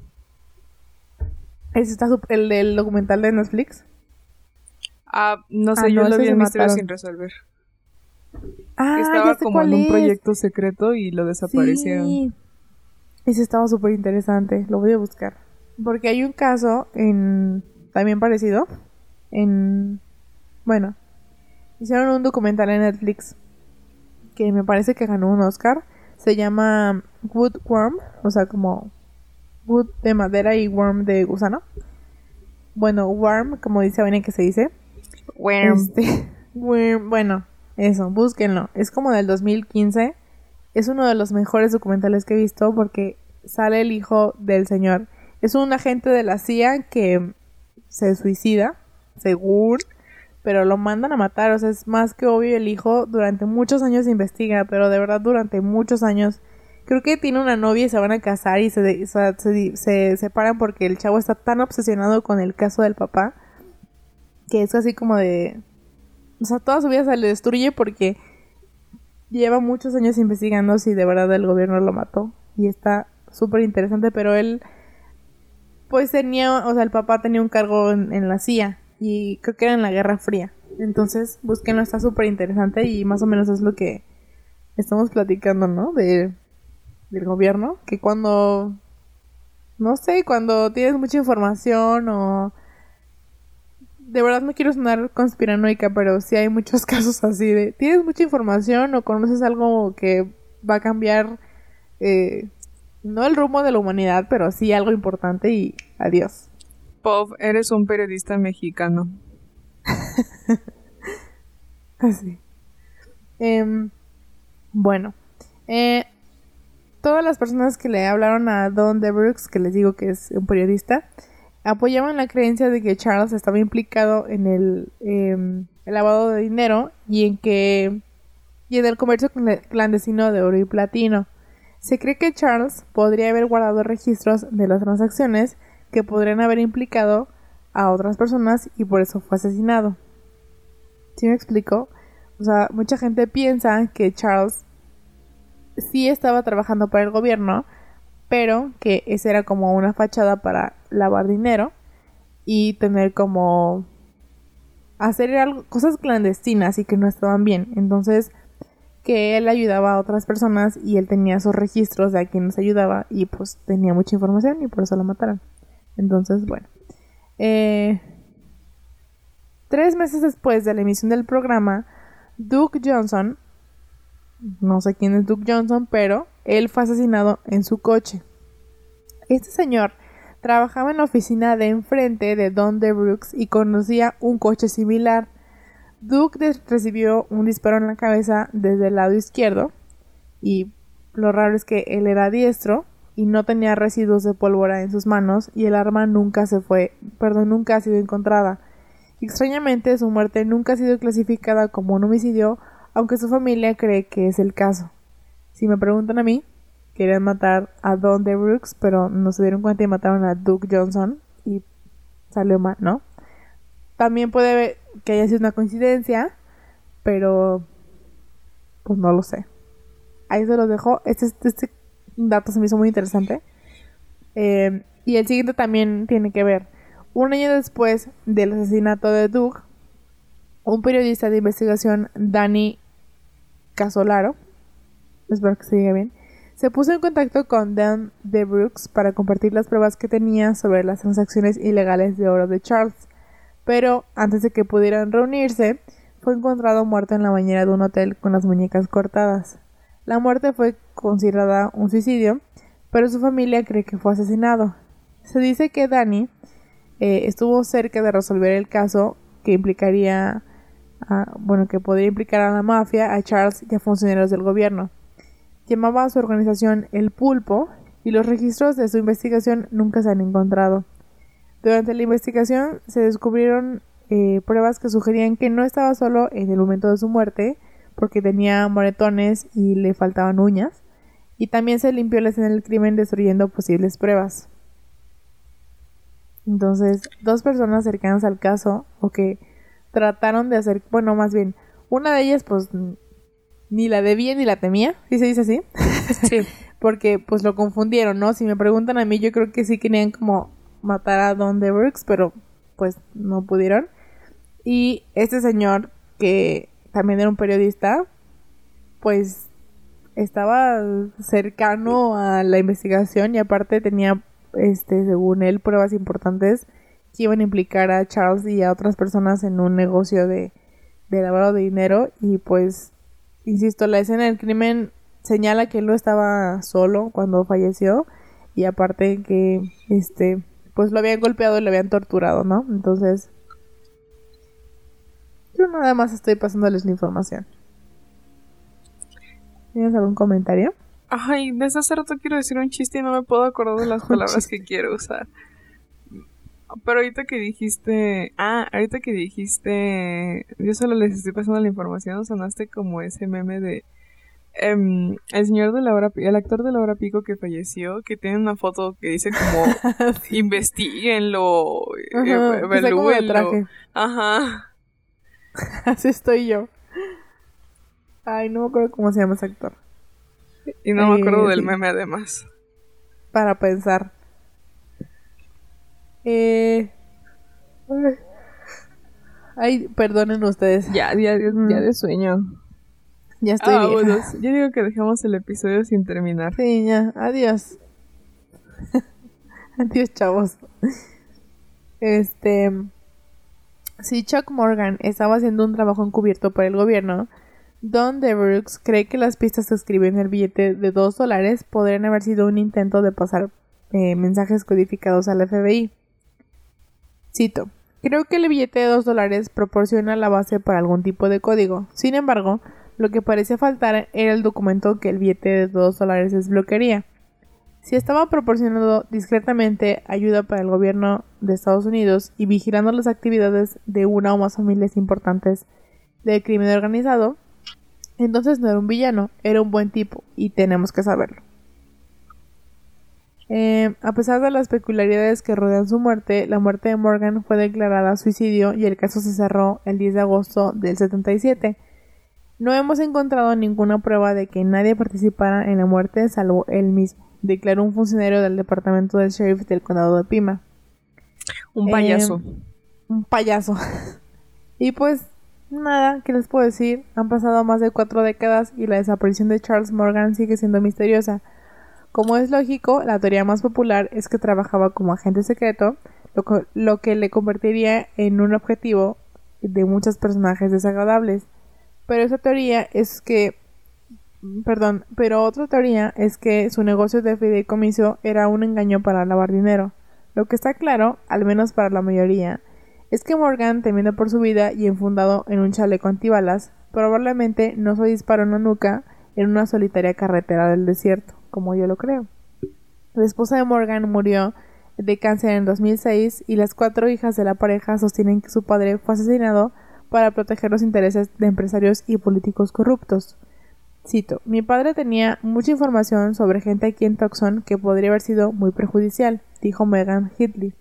¿Ese está el del documental de Netflix? Ah, no sé, ah, yo lo vi en Misterio sin resolver. Ah, estaba como en un proyecto secreto y lo desaparecieron. Sí. Ese estaba súper interesante, lo voy a buscar. Porque hay un caso en también parecido. En. Bueno, hicieron un documental en Netflix que me parece que ganó un Oscar. Se llama Woodworm, o sea, como wood de madera y worm de gusano. Bueno, worm, como dice en que se dice. Worm. Este, worm. Bueno, eso, búsquenlo. Es como del 2015. Es uno de los mejores documentales que he visto porque sale el hijo del señor. Es un agente de la CIA que se suicida, según, pero lo mandan a matar. O sea, es más que obvio el hijo durante muchos años investiga, pero de verdad durante muchos años. Creo que tiene una novia y se van a casar y se, se, separan porque el chavo está tan obsesionado con el caso del papá que es así como de... O sea, toda su vida se le destruye porque lleva muchos años investigando si de verdad el gobierno lo mató. Y está súper interesante, pero él pues tenía, o sea, el papá tenía un cargo en, la CIA y creo que era en la Guerra Fría. Entonces, búsquenlo, está súper interesante y más o menos es lo que estamos platicando, ¿no? De, del gobierno, que cuando, no sé, cuando tienes mucha información o... De verdad no quiero sonar conspiranoica, pero sí hay muchos casos así de... Tienes mucha información o conoces algo que va a cambiar eh, no el rumbo de la humanidad, pero sí algo importante y adiós. Pov, eres un periodista mexicano. Así. Em, bueno, eh, todas las personas que le hablaron a Don Debrooks, que les digo que es un periodista, apoyaban la creencia de que Charles estaba implicado en el, em, el lavado de dinero y en que y en el comercio clandestino de oro y platino. Se cree que Charles podría haber guardado registros de las transacciones que podrían haber implicado a otras personas y por eso fue asesinado. ¿Sí me explico? O sea, mucha gente piensa que Charles sí estaba trabajando para el gobierno, pero que esa era como una fachada para lavar dinero y tener como hacer cosas clandestinas y que no estaban bien. Entonces, que él ayudaba a otras personas y él tenía esos registros de a quienes ayudaba y pues tenía mucha información y por eso lo mataron. Entonces, bueno. Eh, tres meses después de la emisión del programa, Duke Johnson, no sé quién es Duke Johnson, pero él fue asesinado en su coche. Este señor trabajaba en la oficina de enfrente de Don Brooks y conocía un coche similar Duke recibió un disparo en la cabeza desde el lado izquierdo y lo raro es que él era diestro y no tenía residuos de pólvora en sus manos y el arma nunca se fue, perdón, nunca ha sido encontrada. Extrañamente, su muerte nunca ha sido clasificada como un homicidio, aunque su familia cree que es el caso. Si me preguntan a mí, querían matar a Don de Brooks, pero no se dieron cuenta y mataron a Duke Johnson y salió mal, ¿no? También puede que haya sido una coincidencia, pero pues no lo sé. Ahí se los dejo. Este, este dato se me hizo muy interesante. Eh, y el siguiente también tiene que ver. Un año después del asesinato de Duke, un periodista de investigación, Danny Casolaro, espero que se diga bien, se puso en contacto con Dan de Brooks para compartir las pruebas que tenía sobre las transacciones ilegales de oro de Charles. Pero antes de que pudieran reunirse, fue encontrado muerto en la bañera de un hotel con las muñecas cortadas. La muerte fue considerada un suicidio, pero su familia cree que fue asesinado. Se dice que Danny eh, estuvo cerca de resolver el caso que implicaría, bueno, que podría implicar a la mafia, a Charles y a funcionarios del gobierno. Llamaba a su organización El Pulpo y los registros de su investigación nunca se han encontrado. Durante la investigación se descubrieron eh, pruebas que sugerían que no estaba solo en el momento de su muerte, porque tenía moretones y le faltaban uñas, y también se limpió la escena del crimen destruyendo posibles pruebas. Entonces, dos personas cercanas al caso, o que trataron de hacer, bueno, más bien, una de ellas, pues, ni la debía ni la temía, ¿sí se dice así? Sí. Porque, pues, lo confundieron, ¿no? Si me preguntan a mí, yo creo que sí querían como matar a Don de Brooks, pero, pues, no pudieron. Y este señor, que también era un periodista, pues, estaba cercano a la investigación y aparte tenía este, según él, pruebas importantes que iban a implicar a Charles y a otras personas en un negocio de, de lavado de dinero. Y pues, insisto, la escena del crimen señala que él no estaba solo cuando falleció. Y aparte que, este, pues lo habían golpeado y lo habían torturado, ¿no? Entonces, yo nada más estoy pasándoles la información. ¿Tienes algún comentario? Ay, desde hace rato quiero decir un chiste y no me puedo acordar de las palabras que quiero usar. Pero ahorita que dijiste. Ah, ahorita que dijiste. Yo solo les estoy pasando la información. Sonaste como ese meme de. Em, el señor de la hora. El actor de la hora pico que falleció. Que tiene una foto que dice como. investiguenlo. Eh, Ajá. Así estoy yo. Ay, no me acuerdo cómo se llama ese actor. Y no me acuerdo del meme además. Para pensar. Eh... Ay, perdonen ustedes. Ya, ya, ya, mm. de sueño. Ya estoy ah, Bueno, yo digo que dejamos el episodio sin terminar. Sí, ya. Adiós. Adiós, chavos. Este... Si Chuck Morgan estaba haciendo un trabajo encubierto por el gobierno, Don Devereux cree que las pistas que en el billete de 2 dólares podrían haber sido un intento de pasar eh, mensajes codificados al FBI. Cito. Creo que el billete de 2 dólares proporciona la base para algún tipo de código. Sin embargo, lo que parecía faltar era el documento que el billete de 2 dólares desbloquearía. Si estaba proporcionando discretamente ayuda para el gobierno de Estados Unidos y vigilando las actividades de una o más familias importantes del crimen organizado, entonces no era un villano, era un buen tipo y tenemos que saberlo. Eh, a pesar de las peculiaridades que rodean su muerte, la muerte de Morgan fue declarada suicidio y el caso se cerró el 10 de agosto del 77. No hemos encontrado ninguna prueba de que nadie participara en la muerte salvo él mismo, declaró un funcionario del departamento del sheriff del condado de Pima. Un payaso. Eh, un payaso. y pues Nada, ¿qué les puedo decir? Han pasado más de cuatro décadas y la desaparición de Charles Morgan sigue siendo misteriosa. Como es lógico, la teoría más popular es que trabajaba como agente secreto, lo, que le convertiría en un objetivo de muchos personajes desagradables. Pero esa teoría es que perdón, pero otra teoría es que su negocio de fideicomiso era un engaño para lavar dinero. Lo que está claro, al menos para la mayoría, es que Morgan, temiendo por su vida y enfundado en un chaleco antibalas, probablemente no se disparó en nuca en una solitaria carretera del desierto, como yo lo creo. La esposa de Morgan murió de cáncer en 2006 y las cuatro hijas de la pareja sostienen que su padre fue asesinado para proteger los intereses de empresarios y políticos corruptos. Cito, mi padre tenía mucha información sobre gente aquí en Tucson que podría haber sido muy perjudicial, dijo Megan Hidley.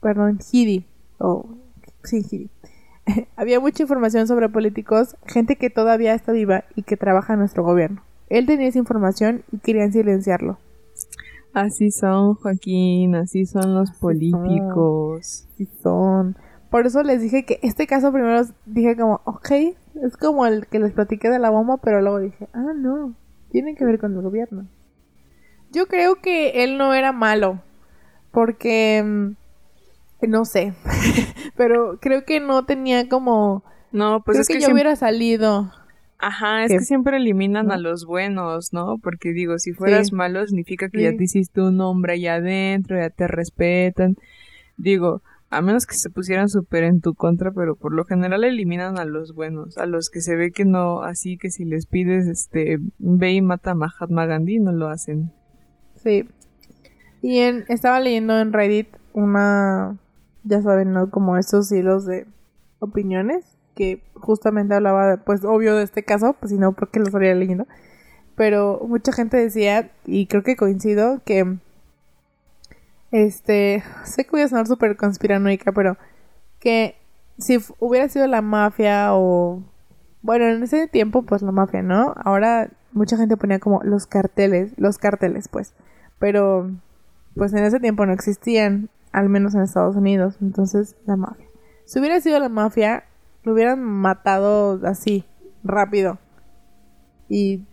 Perdón, Heedy. Oh, sí, Heedy. Había mucha información sobre políticos, gente que todavía está viva y que trabaja en nuestro gobierno. Él tenía esa información y querían silenciarlo. Así son, Joaquín, así son los políticos. Así son. Por eso les dije que este caso primero dije como, ok, es como el que les platiqué de la bomba, pero luego dije, ah, no, tiene que ver con el gobierno. Yo creo que él no era malo, porque, mm, no sé, pero creo que no tenía como... No, pues creo es que, que, yo siempre- hubiera salido. Ajá, es que- que siempre eliminan ¿no? a los buenos, ¿no? Porque digo, si fueras Sí. malo significa que Sí. ya te hiciste un nombre allá adentro, ya te respetan. Digo, a menos que se pusieran súper en tu contra, pero por lo general eliminan a los buenos, a los que se ve que no, así que si les pides, este, ve y mata a Mahatma Gandhi, no lo hacen. Sí. Y en, estaba leyendo en Reddit una, ya saben, ¿no? Como esos hilos de opiniones que justamente hablaba, pues obvio de este caso, pues si no, porque lo estaría leyendo. Pero mucha gente decía, y creo que coincido, que este, sé que voy a sonar súper conspiranoica, pero que si hubiera sido la mafia o, bueno, en ese tiempo pues la mafia, ¿no? Ahora mucha gente ponía como los carteles, los carteles pues, pero pues en ese tiempo no existían, al menos en Estados Unidos, entonces la mafia. Si hubiera sido la mafia, lo hubieran matado así, rápido. Y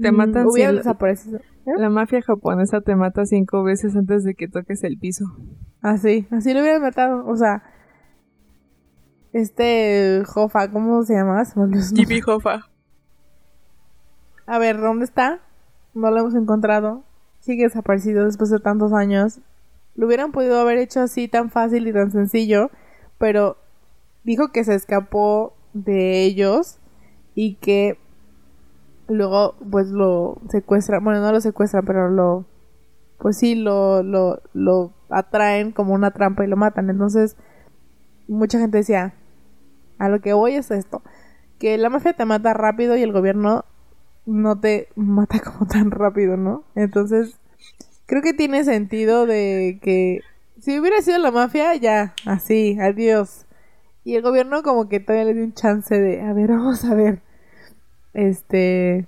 Te matan hubieran si- desaparecido. La mafia japonesa te mata cinco veces antes de que toques el piso. Así, así lo hubieran matado. O sea, este Jofa, ¿cómo se llama? Se me olvidó su nombre. Jimmy Hoffa. A ver, ¿dónde está? No lo hemos encontrado. Sigue desaparecido después de tantos años. Lo hubieran podido haber hecho así tan fácil y tan sencillo, pero dijo que se escapó de ellos y que luego pues lo secuestran, bueno, no lo secuestran, pero lo pues sí lo lo lo atraen como una trampa y lo matan. Entonces, mucha gente decía, a lo que voy es esto, que la mafia te mata rápido y el gobierno no te mata como tan rápido, ¿no? Entonces, creo que tiene sentido de que si hubiera sido la mafia, ya, así, adiós. Y el gobierno como que todavía le dio un chance de, a ver, vamos a ver. Este,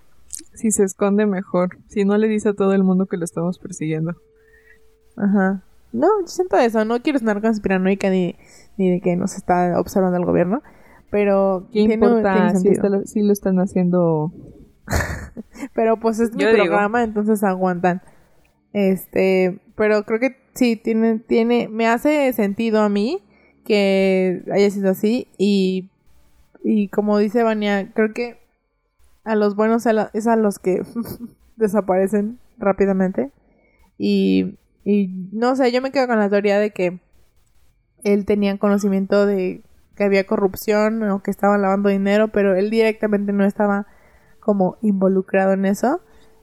Si se esconde mejor. Si no le dice a todo el mundo que lo estamos persiguiendo. ajá. No, yo siento eso, no quiero sonar conspiranoica ni, ni de que nos está observando el gobierno, pero ¿Qué tiene- importa si, si lo están haciendo? Pero pues es mi Yo digo. programa, entonces aguantan. Este, pero creo que sí, tiene, tiene, me hace sentido a mí que haya sido así y, y como dice Vania, creo que a los buenos es a los que desaparecen rápidamente y, y no sé, yo me quedo con la teoría de que él tenía conocimiento de que había corrupción o que estaban lavando dinero, pero él directamente no estaba como involucrado en eso.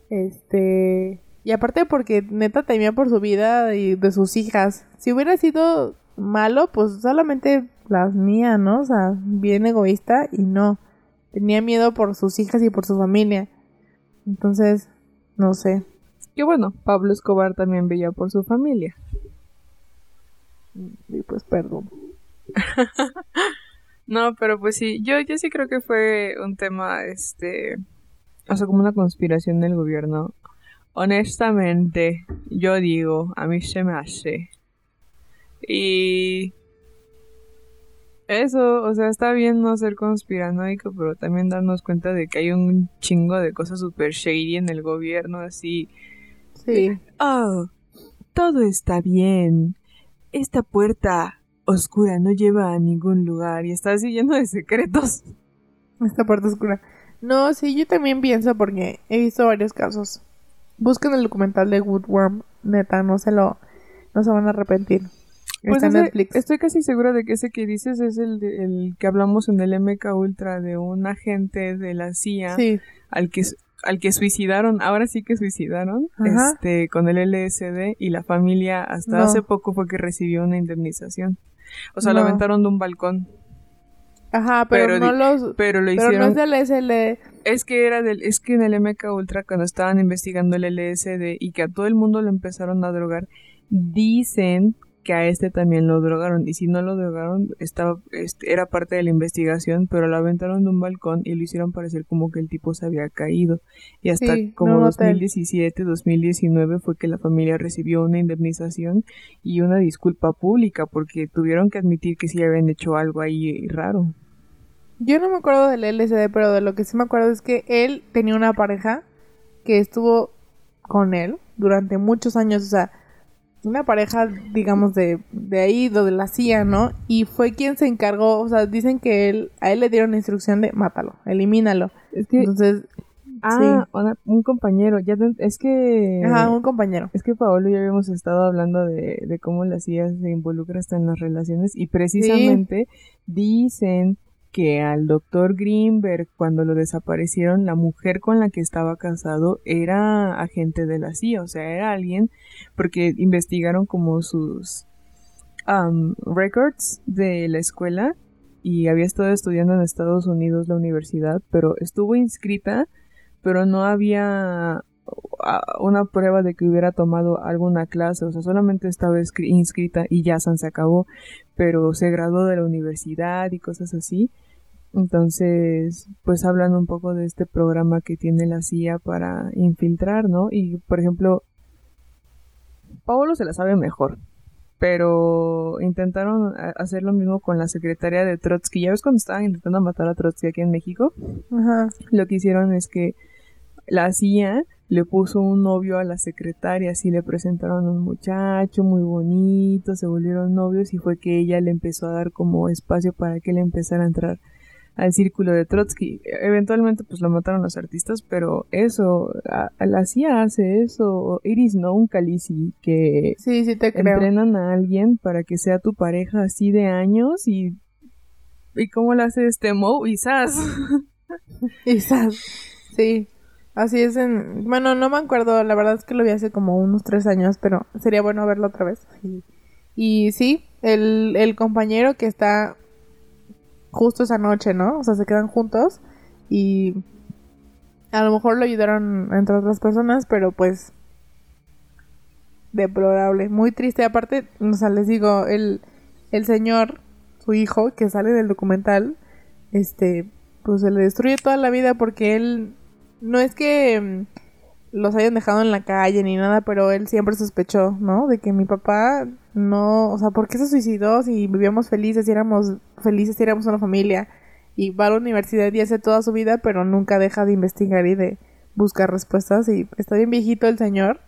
Este, y aparte porque neta temía por su vida y de sus hijas. Si hubiera sido malo, pues solamente las mías, ¿no? O sea, bien egoísta y no. Tenía miedo por sus hijas y por su familia. Entonces, no sé. Que bueno, Pablo Escobar también veía por su familia. Y pues perdón. No, pero pues sí, yo, yo sí creo que fue un tema, este, o sea, como una conspiración del gobierno. Honestamente, yo digo, a mí se me hace. Y eso, o sea, está bien no ser conspiranoico, pero también darnos cuenta de que hay un chingo de cosas super shady en el gobierno, así. Sí. Oh, todo está bien. Esta puerta oscura no lleva a ningún lugar y está así lleno de secretos. Esta parte oscura. No, sí, yo también pienso porque he visto varios casos. Busquen el documental de Woodworm, neta, no se lo, no se van a arrepentir. Pues Está ese- Netflix. estoy casi segura de que ese que dices es el, de- el que hablamos en el MK Ultra de un agente de la CIA Sí, al que al que suicidaron, ahora sí que suicidaron, Ajá. este, con el LSD y la familia hasta No. hace poco fue que recibió una indemnización. O sea, lo aventaron de un balcón, Ajá, pero, Pero no los... pero lo Pero no es del SL... Es que era del, es que en el MK Ultra cuando estaban investigando el LSD y que a todo el mundo lo empezaron a drogar, dicen que a este también lo drogaron y si no lo drogaron estaba este, era parte de la investigación, pero lo aventaron de un balcón y lo hicieron parecer como que el tipo se había caído y hasta Sí, como hotel. 2017, 2019 fue que la familia recibió una indemnización y una disculpa pública porque tuvieron que admitir que sí habían hecho algo ahí raro. Yo no me acuerdo del LSD, pero de lo que sí me acuerdo es que él tenía una pareja que estuvo con él durante muchos años, o sea, una pareja, digamos, de, de ahí, de la CIA, ¿no? Y fue quien se encargó, o sea, dicen que él, a él le dieron la instrucción de mátalo, elimínalo. Es que Entonces, Ah, una- un compañero, ya te- es que ajá, un compañero. es que Paolo y yo habíamos estado hablando de, de cómo la CIA se involucra hasta en las relaciones y precisamente dicen que al doctor Greenberg cuando lo desaparecieron la mujer con la que estaba casado era agente de la CIA, o sea, era alguien porque investigaron como sus am, records de la escuela y había estado estudiando en Estados Unidos la universidad, pero estuvo inscrita pero no había una prueba de que hubiera tomado alguna clase, o sea, solamente estaba inscrita y ya San se acabó, pero se graduó de la universidad y cosas así. Entonces, pues hablan un poco de este programa que tiene la CIA para infiltrar, ¿no? Y, por ejemplo, Paolo se la sabe mejor, pero intentaron hacer lo mismo con la secretaria de Trotsky. ¿Ya ves cuando estaban intentando matar a Trotsky aquí en México? Ajá. lo que hicieron es que la CIA le puso un novio a la secretaria, así le presentaron un muchacho muy bonito, se volvieron novios y fue que ella le empezó a dar como espacio para que él empezara a entrar al círculo de Trotsky. Eventualmente pues lo mataron los artistas, pero eso, a, a la CIA hace eso, Iris no, un calici que Sí, sí te creo. entrenan a alguien para que sea tu pareja así de años y... ¿Y cómo lo hace este Mo? Y. Quizás. Sí. Así es en... Bueno, no me acuerdo, la verdad es que lo vi hace como unos tres años, pero sería bueno verlo otra vez. Y, y sí, el, el compañero que está justo esa noche, ¿no? O sea, se quedan juntos y a lo mejor lo ayudaron entre otras personas, pero pues deplorable, muy triste. Aparte, o sea, les digo, el, el señor, su hijo, que sale del documental, este, pues se le destruye toda la vida porque él no es que mm, los hayan dejado en la calle ni nada, pero él siempre sospechó, ¿no? De que mi papá no, o sea, ¿por qué se suicidó si vivíamos felices, si éramos felices, si éramos una familia? Y va a la universidad y hace toda su vida, pero nunca deja de investigar y de buscar respuestas. Y está bien viejito el señor.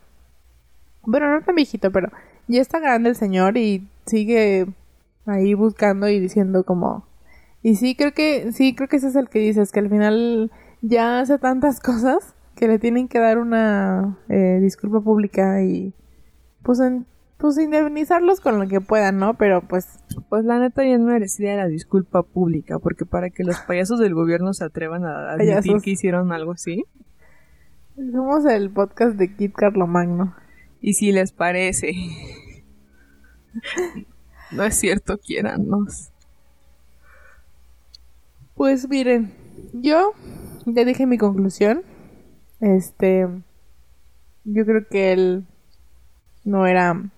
Bueno, no tan viejito, pero ya está grande el señor y sigue ahí buscando y diciendo como... Y sí, creo que, sí, creo que ese es el que dices, que al final ya hace tantas cosas que le tienen que dar una eh, disculpa pública y pues, en- pues indemnizarlos con lo que puedan, ¿no? Pero pues Pues la neta ya no merecía la disculpa pública, porque para que los payasos del gobierno se atrevan a admitir Payasos. que hicieron algo así, somos el podcast de Kit Carlomagno. y si les parece, no es cierto, quiérannos. Pues miren, yo ya dije mi conclusión. Este, yo creo que él no era,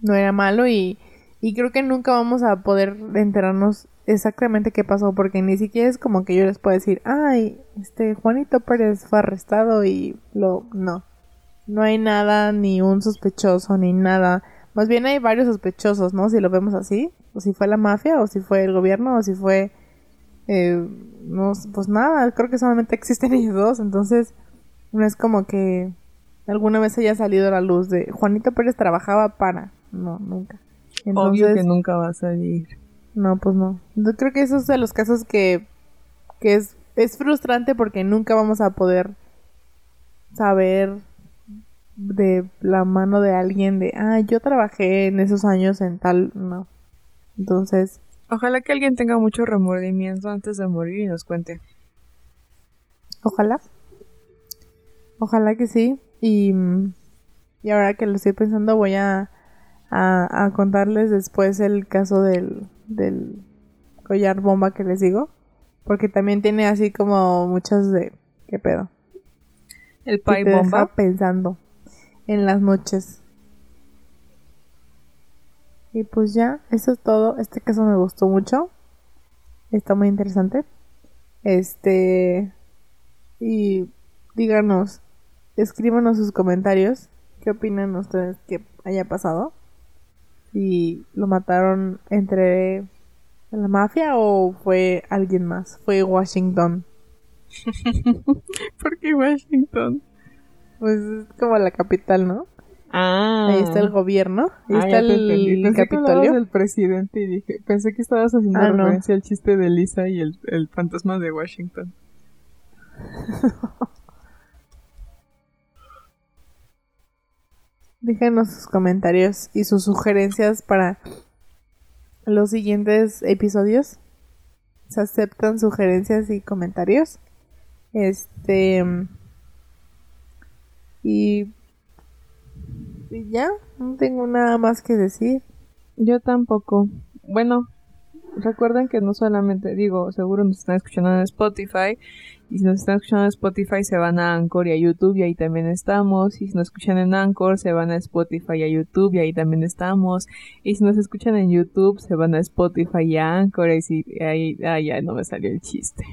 no era malo y, y creo que nunca vamos a poder enterarnos exactamente qué pasó porque ni siquiera es como que yo les pueda decir, ay, este Juanito Pérez fue arrestado y lo, no, no hay nada ni un sospechoso ni nada. Más bien hay varios sospechosos, ¿no? Si lo vemos así, o si fue la mafia, o si fue el gobierno, o si fue eh, no, pues nada, creo que solamente existen ellos dos, entonces no es como que alguna vez haya salido a la luz de Juanito Pérez trabajaba para, no, nunca. Obvio Entonces, que nunca va a salir. no, pues no. Yo creo que eso es de los casos que, que es, es frustrante porque nunca vamos a poder saber de la mano de alguien de, ah, yo trabajé en esos años en tal, no. Entonces, Ojalá que alguien tenga mucho remordimiento antes de morir y nos cuente. ojalá. Ojalá que sí. Y, y ahora que lo estoy pensando, voy a, a, a contarles después el caso del, del collar bomba que les digo. Porque también tiene así como muchas de... ¿Qué pedo? El pie deja bomba. pensando en las noches. Y pues ya, eso es todo. Este caso me gustó mucho. Está muy interesante. Este. Y díganos, escríbanos sus comentarios. ¿Qué opinan ustedes que haya pasado? Si lo mataron entre la mafia o fue alguien más. Fue Washington. ¿Por qué Washington? Pues es como la capital, ¿no? Ah. Ahí está el gobierno. Ahí Ah, está el Pensé que Capitolio. del presidente y dije, pensé que estabas haciendo Ah, no. referencia al chiste de Lisa y el, el fantasma de Washington. Déjenos sus comentarios y sus sugerencias para los siguientes episodios. Se aceptan sugerencias y comentarios. Este. Y. Y ya, no tengo nada más que decir. Yo tampoco. Bueno, recuerden que no solamente, digo, seguro nos están escuchando en Spotify. Y si nos están escuchando en Spotify, se van a Anchor y a YouTube y ahí también estamos. Y si nos escuchan en Anchor, se van a Spotify y a YouTube y ahí también estamos. Y si nos escuchan en YouTube, se van a Spotify y a Anchor. Y si, ahí, ah, ya no me salió el chiste.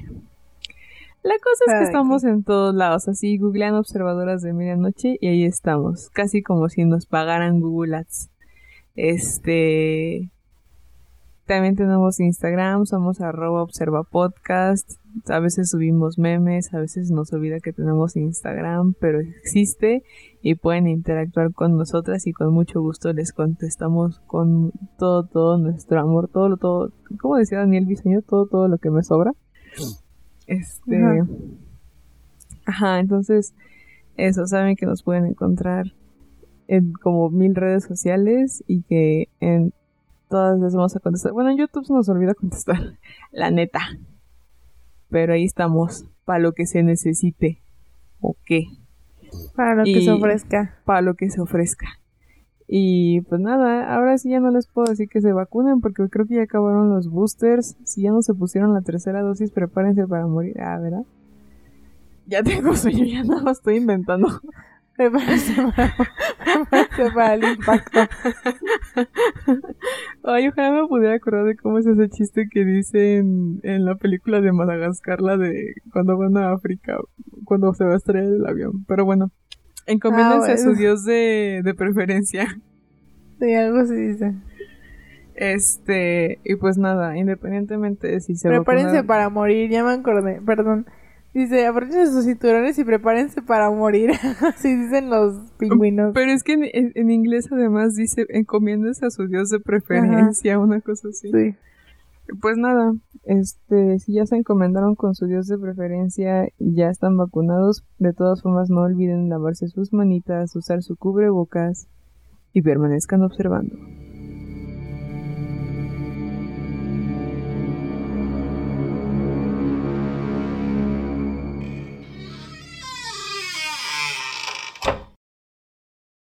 La cosa es que Ay, estamos en todos lados, así googlean observadoras de medianoche y ahí estamos, casi como si nos pagaran Google Ads. Este. También tenemos Instagram, somos arroba observa podcast. A veces subimos memes, a veces nos olvida que tenemos Instagram, pero existe y pueden interactuar con nosotras y con mucho gusto les contestamos con todo, todo nuestro amor, todo, lo- todo, como decía Daniel Bisoño, todo, todo lo que me sobra. Este. Ajá. Ajá, entonces, eso, saben que nos pueden encontrar en como mil redes sociales y que en todas les vamos a contestar. Bueno, en YouTube se nos olvida contestar, la neta. Pero ahí estamos, para lo que se necesite. ¿O qué? Para lo que se ofrezca. Para lo que se ofrezca. Y pues nada, ahora sí ya no les puedo decir que se vacunen porque creo que ya acabaron los boosters. Si ya no se pusieron la tercera dosis, prepárense para morir. Ah, ¿verdad? Ya tengo sueño, ya nada más estoy inventando. Prepárese para, prepárese para el impacto. Ay, ojalá me pudiera acordar de cómo es ese chiste que dicen en la película de Madagascar, la de cuando van a África, cuando se va a estrellar el avión. Pero bueno, encomiéndense Ah, a su bueno. dios de, de preferencia. Sí, algo así dice. Este, y pues nada, independientemente de si se Prepárense para morir, ya me acordé, perdón. Dice, abróchense sus cinturones y prepárense para morir. Así dicen los pingüinos. Pero es que en, en- en inglés además dice encomiéndense a su dios de preferencia, una cosa así. Sí. Pues nada, este, si ya se encomendaron con su dios de preferencia, ya están vacunados, de todas formas no olviden lavarse sus manitas, usar su cubrebocas y permanezcan observando.